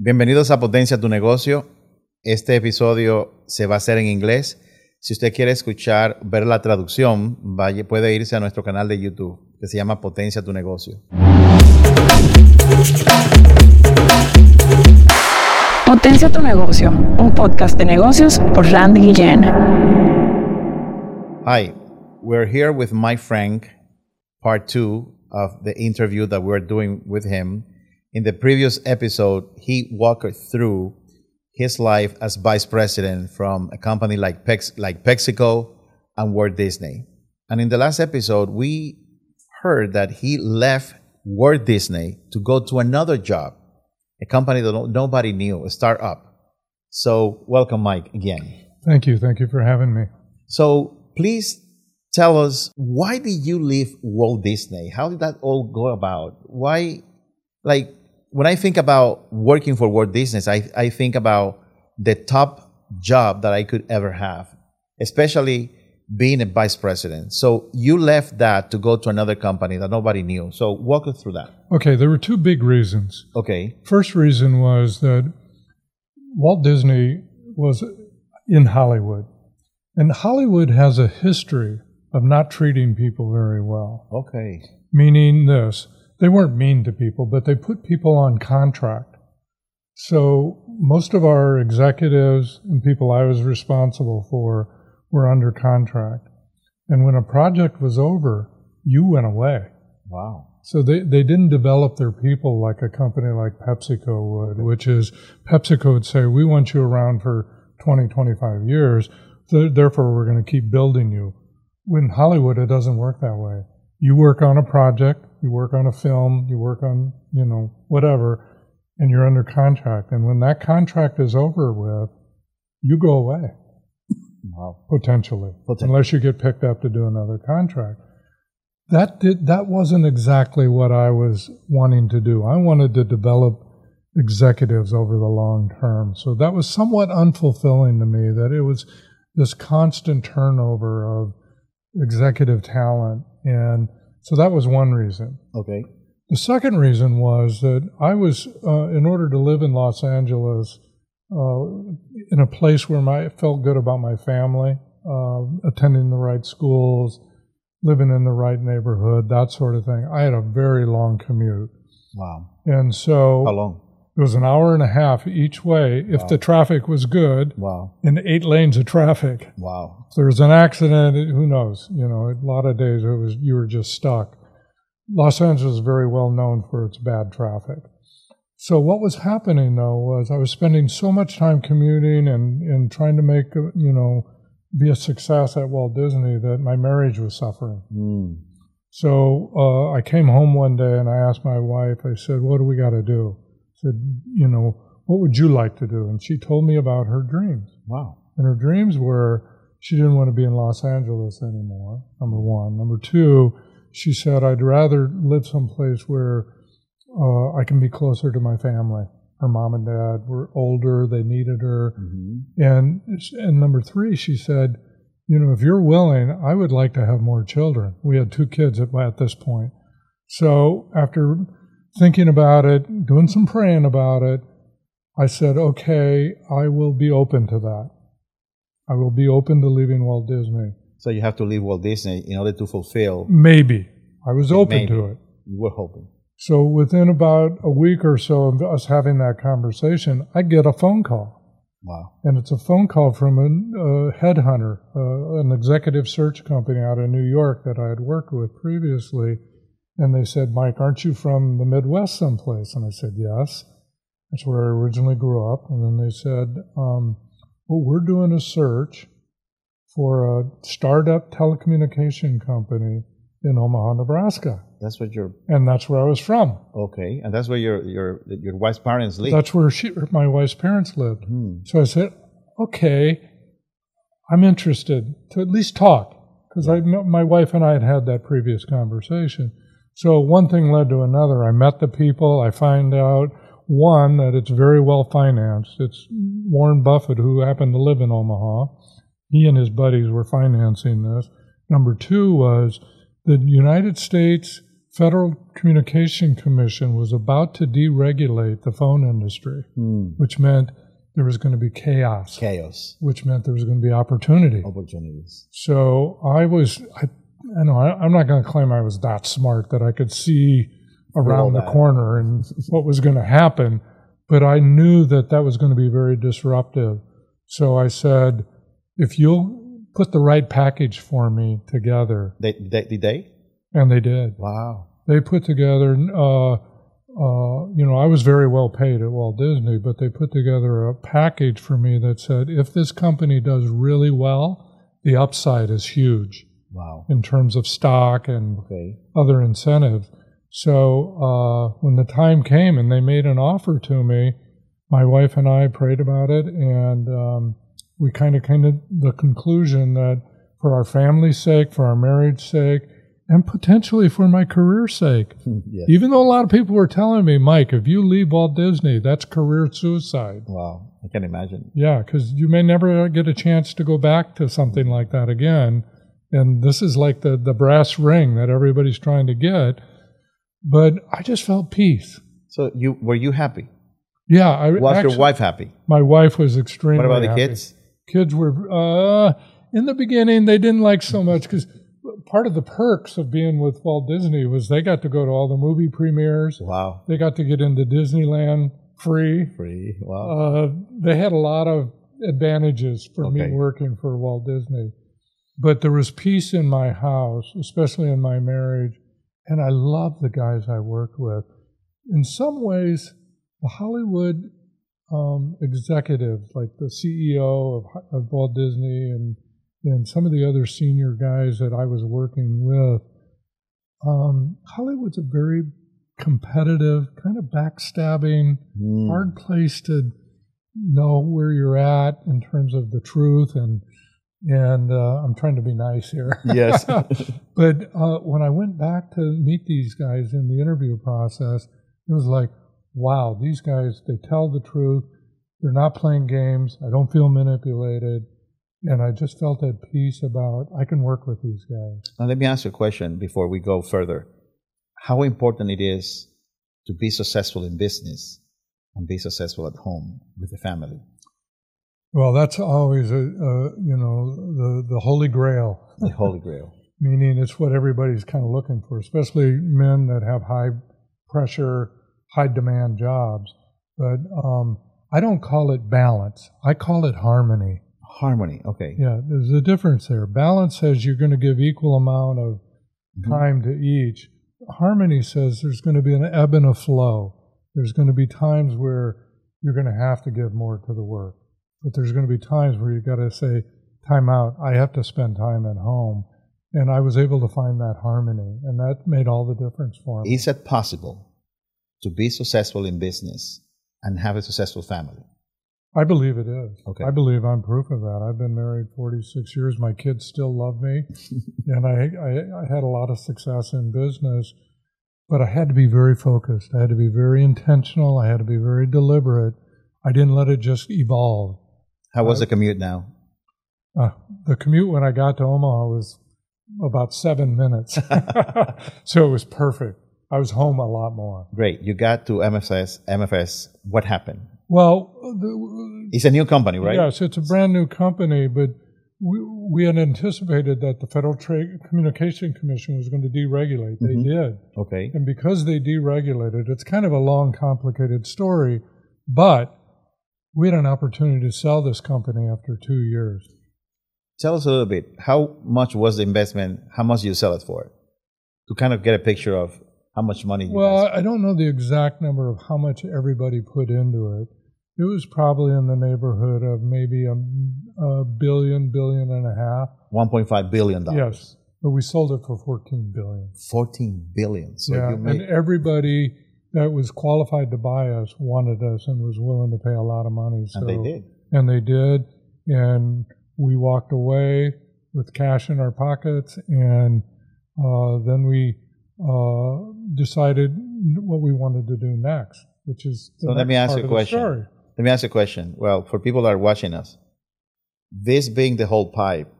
Bienvenidos a Potencia tu negocio. Este episodio se va a hacer en inglés. Si usted quiere escuchar, ver la traducción, vaya, puede irse a nuestro canal de YouTube que se llama Potencia tu negocio. Potencia tu negocio, un podcast de negocios por Randy Guillén. Hi, we're here with Mike Frank, part two of the interview that we're doing with him. In the previous episode, he walked through his life as vice president from a company like, Pex, like PepsiCo and Walt Disney. And in the last episode, we heard that he left Walt Disney to go to another job, a company that nobody knew, a startup. So, welcome, Mike, again. Thank you. Thank you for having me. So, please tell us why did you leave Walt Disney? How did that all go about? Why, like, when I think about working for Walt Disney, I, I think about the top job that I could ever have, especially being a vice president. So you left that to go to another company that nobody knew. So walk us through that. Okay, there were two big reasons. Okay. First reason was that Walt Disney was in Hollywood. And Hollywood has a history of not treating people very well. Okay. Meaning this they weren't mean to people, but they put people on contract. So most of our executives and people I was responsible for were under contract. And when a project was over, you went away. Wow. So they, they didn't develop their people like a company like PepsiCo would, which is PepsiCo would say, we want you around for 20, 25 years. therefore, we're going to keep building you. In Hollywood, it doesn't work that way. You work on a project, you work on a film, you work on, you know, whatever, and you're under contract. And when that contract is over with, you go away. Wow. Potentially, Potentially, unless you get picked up to do another contract. That did, that wasn't exactly what I was wanting to do. I wanted to develop executives over the long term. So that was somewhat unfulfilling to me that it was this constant turnover of executive talent. And so that was one reason. Okay. The second reason was that I was, uh, in order to live in Los Angeles, uh, in a place where my, I felt good about my family, uh, attending the right schools, living in the right neighborhood, that sort of thing. I had a very long commute. Wow. And so. How long? It was an hour and a half each way if wow. the traffic was good. Wow. In eight lanes of traffic. Wow. If there was an accident, who knows? You know, a lot of days it was you were just stuck. Los Angeles is very well known for its bad traffic. So what was happening though was I was spending so much time commuting and, and trying to make you know be a success at Walt Disney that my marriage was suffering. Mm. So uh, I came home one day and I asked my wife. I said, "What do we got to do?" Said, "You know, what would you like to do?" And she told me about her dreams. Wow. And her dreams were she didn't want to be in Los Angeles anymore. Number one. Number two, she said, "I'd rather live someplace where." uh, I can be closer to my family. Her mom and dad were older; they needed her. Mm-hmm. And and number three, she said, you know, if you're willing, I would like to have more children. We had two kids at, at this point. So after thinking about it, doing some praying about it, I said, okay, I will be open to that. I will be open to leaving Walt Disney. So you have to leave Walt Disney in order to fulfill. Maybe. I was open Maybe. to it. You were hoping. So within about a week or so of us having that conversation, I get a phone call. Wow. And it's a phone call from a, a headhunter, uh, an executive search company out of New York that I had worked with previously. And they said, Mike, aren't you from the Midwest someplace? And I said, yes. That's where I originally grew up. And then they said, um, well, we're doing a search for a startup telecommunication company in Omaha, Nebraska. That's what you're. And that's where I was from. Okay, and that's where your your your wife's parents live. That's where she, my wife's parents lived. Hmm. So I said, okay, I'm interested to at least talk because I my wife and I had had that previous conversation. So one thing led to another. I met the people. I find out one that it's very well financed. It's Warren Buffett who happened to live in Omaha. He and his buddies were financing this. Number two was the United States Federal Communication Commission was about to deregulate the phone industry, Hmm. which meant there was going to be chaos, Chaos. which meant there was going to be opportunity. Opportunities. So I was, I, I know, I, I'm not going to claim I was that smart that I could see around the corner and what was going to happen, but I knew that that was going to be very disruptive. So I said, if you'll put the right package for me together, They, they, did they? and they did. Wow. They put together, uh, uh, you know, I was very well paid at Walt Disney, but they put together a package for me that said, if this company does really well, the upside is huge Wow. in terms of stock and Okay. other incentives. So uh, when the time came and they made an offer to me, my wife and I prayed about it, and um, we kind of came to the conclusion that for our family's sake, for our marriage sake, and potentially for my career's sake, yes. even though a lot of people were telling me, Mike, if you leave Walt Disney, that's career suicide. Wow. I can't imagine. Yeah, because you may never get a chance to go back to something like that again. And this is like the, the brass ring that everybody's trying to get. But I just felt peace. So you were you happy? Yeah, I Was actually, your wife happy? My wife was extremely. What about the happy. kids? Kids were uh, in the beginning. They didn't like so much because part of the perks of being with Walt Disney was they got to go to all the movie premieres. Wow. They got to get into Disneyland free. Free. Wow. Uh, they had a lot of advantages for Okay. me working for Walt Disney. But there was peace in my house, especially in my marriage, and I love the guys I worked with. In some ways, the Hollywood um, executives, like the CEO of, of Walt Disney and, and some of the other senior guys that I was working with, um, Hollywood's a very competitive, kind of backstabbing, Mm. hard place to know where you're at in terms of the truth and and uh, I'm trying to be nice here. Yes. but uh, when I went back to meet these guys in the interview process, it was like, wow, these guys they tell the truth. They're not playing games. I don't feel manipulated, and I just felt at peace about I can work with these guys. Now let me ask you a question before we go further. How important it is to be successful in business and be successful at home with the family? Well, that's always a, a you know the the holy grail. The holy grail. meaning it's what everybody's kind of looking for, especially men that have high pressure, high demand jobs. But um, I don't call it balance. I call it harmony. Harmony. Okay. Yeah, there's a difference there. Balance says you're going to give equal amount of Mhm. time to each. Harmony says there's going to be an ebb and a flow. There's going to be times where you're going to have to give more to the work, but there's going to be times where you got to say, "Time out. I have to spend time at home." And I was able to find that harmony, and that made all the difference for me. Is it possible to be successful in business and have a successful family? I believe it is. Okay. I believe I'm proof of that. I've been married 46 years. My kids still love me. and I, I, I had a lot of success in business, but I had to be very focused. I had to be very intentional. I had to be very deliberate. I didn't let it just evolve. How was Uh, the commute now? Uh, the commute when I got to Omaha was about seven minutes. so it was perfect. I was home a lot more. Great. You got to MFS. MFS. What happened? Well, the, It's a new company, right? Yes, it's a brand new company, but we, we had anticipated that the Federal Trade Communication Commission was going to deregulate. They Mhm. did. Okay. And because they deregulated, it's kind of a long, complicated story, but we had an opportunity to sell this company after two years. Tell us a little bit. How much was the investment? How much did you sell it for? To kind of get a picture of how much money you Well. I don't know the exact number of how much everybody put into it. It was probably in the neighborhood of maybe a, a billion, billion and a half. $1.5 billion. Yes, but we sold it for 14 billion. 14 billion. So yeah, you made, and everybody that was qualified to buy us wanted us and was willing to pay a lot of money. So, and they did. And they did. And we walked away with cash in our pockets. And uh, then we uh, decided what we wanted to do next, which is the So let me ask you a question. story. Let me ask you a question. Well, for people that are watching us, this being the whole pipe,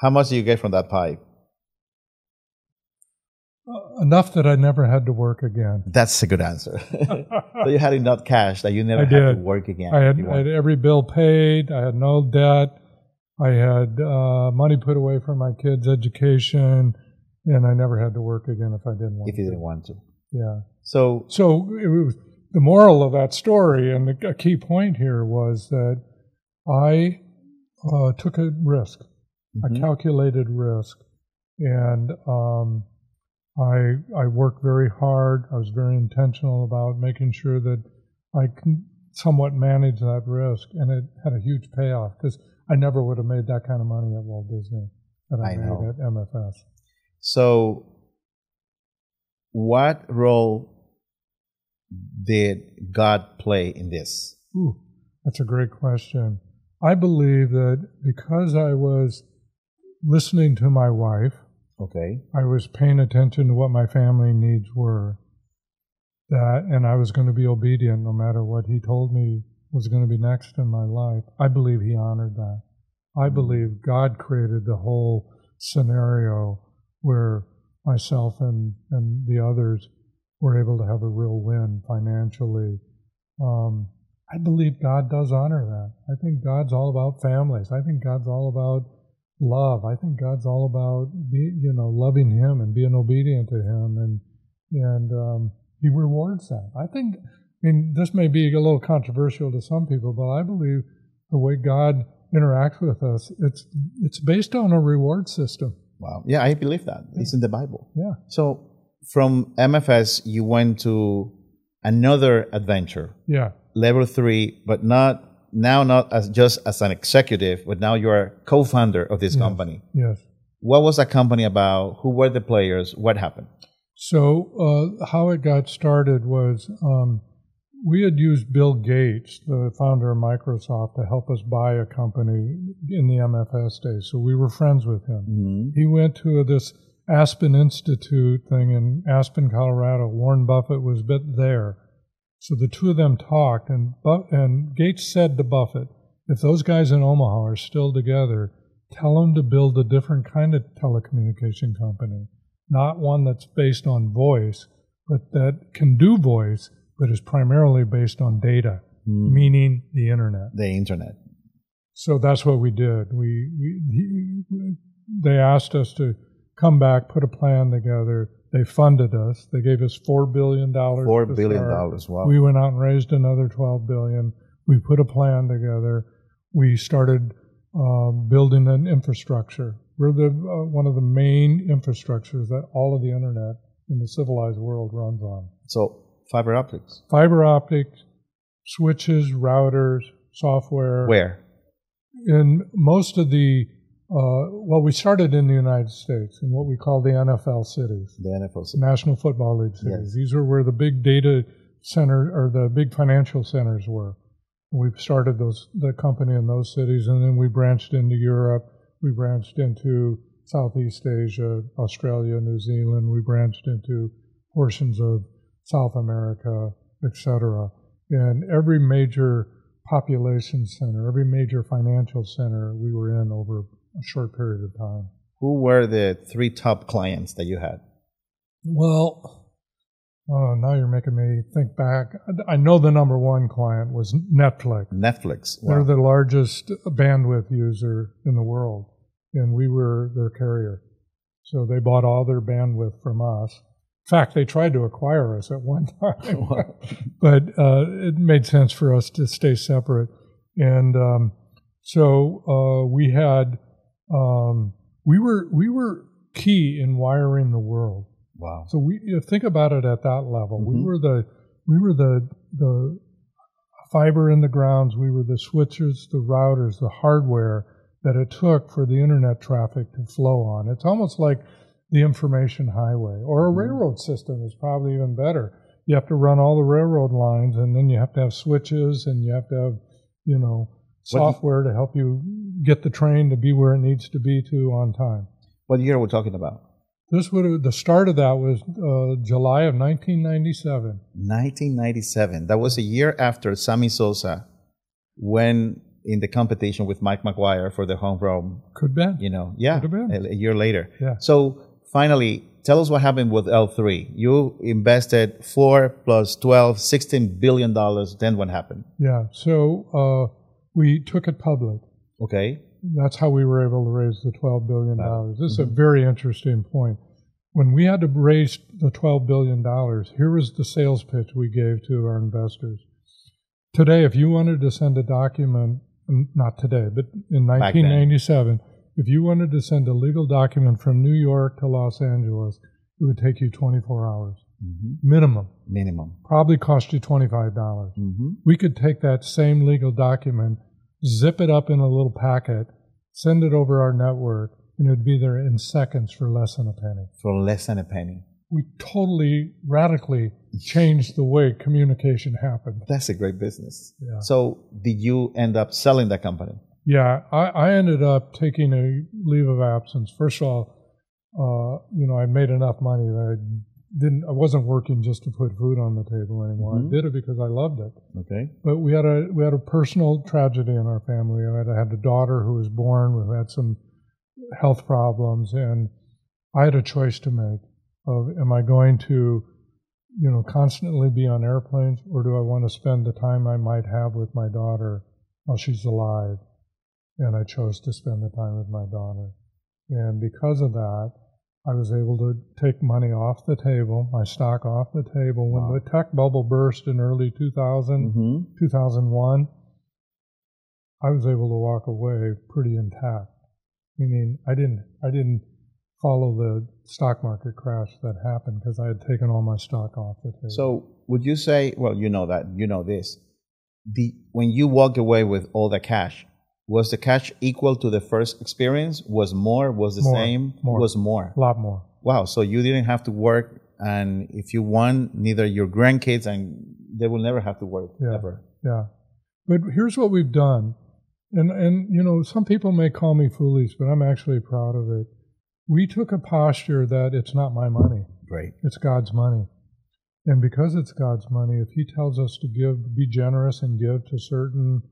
how much do you get from that pipe? Uh, enough that I never had to work again. That's a good answer. so you had enough cash that you never I had did. to work again. I had, I had every bill paid. I had no debt. I had uh, money put away for my kids' education, and I never had to work again if I didn't want if you to. didn't want to. Yeah. So So it was the moral of that story, and the, a key point here was that I uh, took a risk, Mhm. a calculated risk, and um, I I worked very hard. I was very intentional about making sure that I can somewhat manage that risk, and it had a huge payoff because I never would have made that kind of money at Walt Disney that I, I made know. at MFS. So, what role did God play in this? Ooh, that's a great question. I believe that because I was listening to my wife, Okay. I was paying attention to what my family needs were. That, and I was going to be obedient no matter what he told me was going to be next in my life. I believe he honored that. I believe God created the whole scenario where myself and, and the others were able to have a real win financially. Um, I believe God does honor that. I think God's all about families. I think God's all about love. I think God's all about be, you know loving Him and being obedient to Him, and and um, He rewards that. I think. I mean, this may be a little controversial to some people, but I believe the way God interacts with us, it's it's based on a reward system. Wow. Yeah, I believe that. It's in the Bible. Yeah. So, from MFS, you went to another adventure, Yeah. level three, but not now not as just as an executive, but now you're co-founder of this Yes. company. Yes. What was that company about? Who were the players? What happened? So uh, how it got started was um, we had used Bill Gates, the founder of Microsoft, to help us buy a company in the MFS days. So we were friends with him. Mm-hmm. He went to this Aspen Institute thing in Aspen, Colorado. Warren Buffett was bit there. So the two of them talked, and, and Gates said to Buffett, if those guys in Omaha are still together, tell them to build a different kind of telecommunication company, not one that's based on voice, but that can do voice, but is primarily based on data, hmm. meaning the internet. The internet. So that's what we did. We, we he, they asked us to come back, put a plan together. They funded us. They gave us four billion dollars. Four billion dollars. Wow. We went out and raised another twelve billion. We put a plan together. We started um, building an infrastructure. We're the uh, one of the main infrastructures that all of the internet in the civilized world runs on. so fiber optics. Fiber optics, switches, routers, software Where? in most of the uh, well, we started in the United States in what we call the NFL cities, The NFL. cities. National Football League cities. Yes. These are where the big data center or the big financial centers were. We started those the company in those cities, and then we branched into Europe. We branched into Southeast Asia, Australia, New Zealand. We branched into portions of South America, etc. And every major population center, every major financial center we were in over a short period of time. Who were the three top clients that you had? Well, oh, now you're making me think back. I know the number one client was Netflix. Netflix. They're the largest bandwidth user in the world, and we were their carrier. So they bought all their bandwidth from us. In fact, they tried to acquire us at one time, but uh, it made sense for us to stay separate. And um, so uh, we had um, we were we were key in wiring the world. wow. So we think about it at that level. We Mhm. were the we were the the fiber in the grounds. We were the switches, the routers, the hardware that it took for the internet traffic to flow on. It's almost like the information highway or a Mhm. railroad system is probably even better. You have to run all the railroad lines, and then you have to have switches, and you have to have you know What software to help you get the train to be where it needs to be to on time. What year are we talking about? This would have, the start of that was uh, July of 1997. 1997. That was a year after Sammy Sosa went in the competition with Mike McGwire for the home run. Could be. You know, yeah, Could have been. a, a year later. Yeah. So finally, tell us what happened with L3. You invested 4 plus 12, 16 billion dollars. Then what happened? Yeah. So uh, we took it public. Okay. That's how we were able to raise the $12 billion. Wow. This is a mm-hmm. very interesting point. When we had to raise the $12 billion, here was the sales pitch we gave to our investors. Today, if you wanted to send a document, not today, but in 1997, if you wanted to send a legal document from New York to Los Angeles, it would take you 24 hours Mhm. minimum. Minimum. Probably cost you $25 hmm we could take that same legal document, zip it up in a little packet, send it over our network, and it would be there in seconds for less than a penny. For less than a penny. We totally, radically changed the way communication happened. That's a great business. Yeah. So, did you end up selling that company? Yeah, I, I ended up taking a leave of absence. First of all, uh, you know, I made enough money that I didn't, I wasn't working just to put food on the table anymore. Mhm. I did it because I loved it. Okay. But we had a we had a personal tragedy in our family. I had, I had a daughter who was born who had some health problems, and I had a choice to make: of am I going to, you know, constantly be on airplanes, or do I want to spend the time I might have with my daughter while she's alive? And I chose to spend the time with my daughter, and because of that. I was able to take money off the table, my stock off the table. When Wow. the tech bubble burst in early 2000, hmm 2001, I was able to walk away pretty intact. Meaning, I didn't, I didn't follow the stock market crash that happened because I had taken all my stock off the table. So, would you say, well, you know that, you know this. The, when you walked away with all the cash, was the cash equal to the first experience? Was more? Was the More, same? more. Was more. a lot more. Wow. So you didn't have to work, and if you won, neither your grandkids and they will never have to work Yeah. ever. Yeah. But here's what we've done. And, and, you know, some people may call me foolish, but I'm actually proud of it. We took a posture that it's not my money. Great. It's God's money. And because it's God's money, if He tells us to give, be generous and give to certain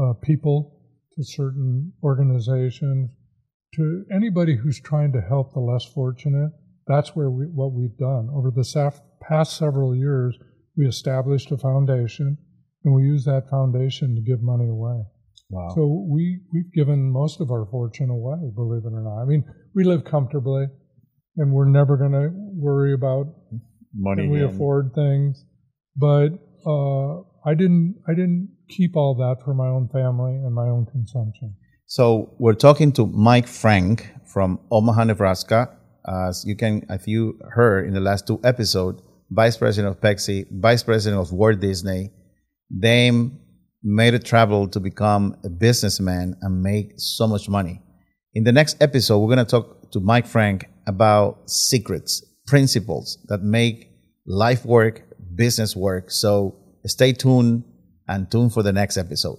uh, people, to certain organizations, to anybody who's trying to help the less fortunate, that's where we, what we've done. Over the saf- past several years, we established a foundation, and we use that foundation to give money away. Wow. So we we've given most of our fortune away, believe it or not. I mean, we live comfortably, and we're never going to worry about Money. can we again. afford things. But uh, I didn't I didn't keep all that for my own family and my own consumption. So we're talking to Mike Frank from Omaha, Nebraska. As you can, if you heard in the last two episodes, Vice President of Pepsi, Vice President of Walt Disney, they made a travel to become a businessman and make so much money. In the next episode, we're going to talk to Mike Frank about secrets, principles that make life work, business work. So stay tuned and tune for the next episode.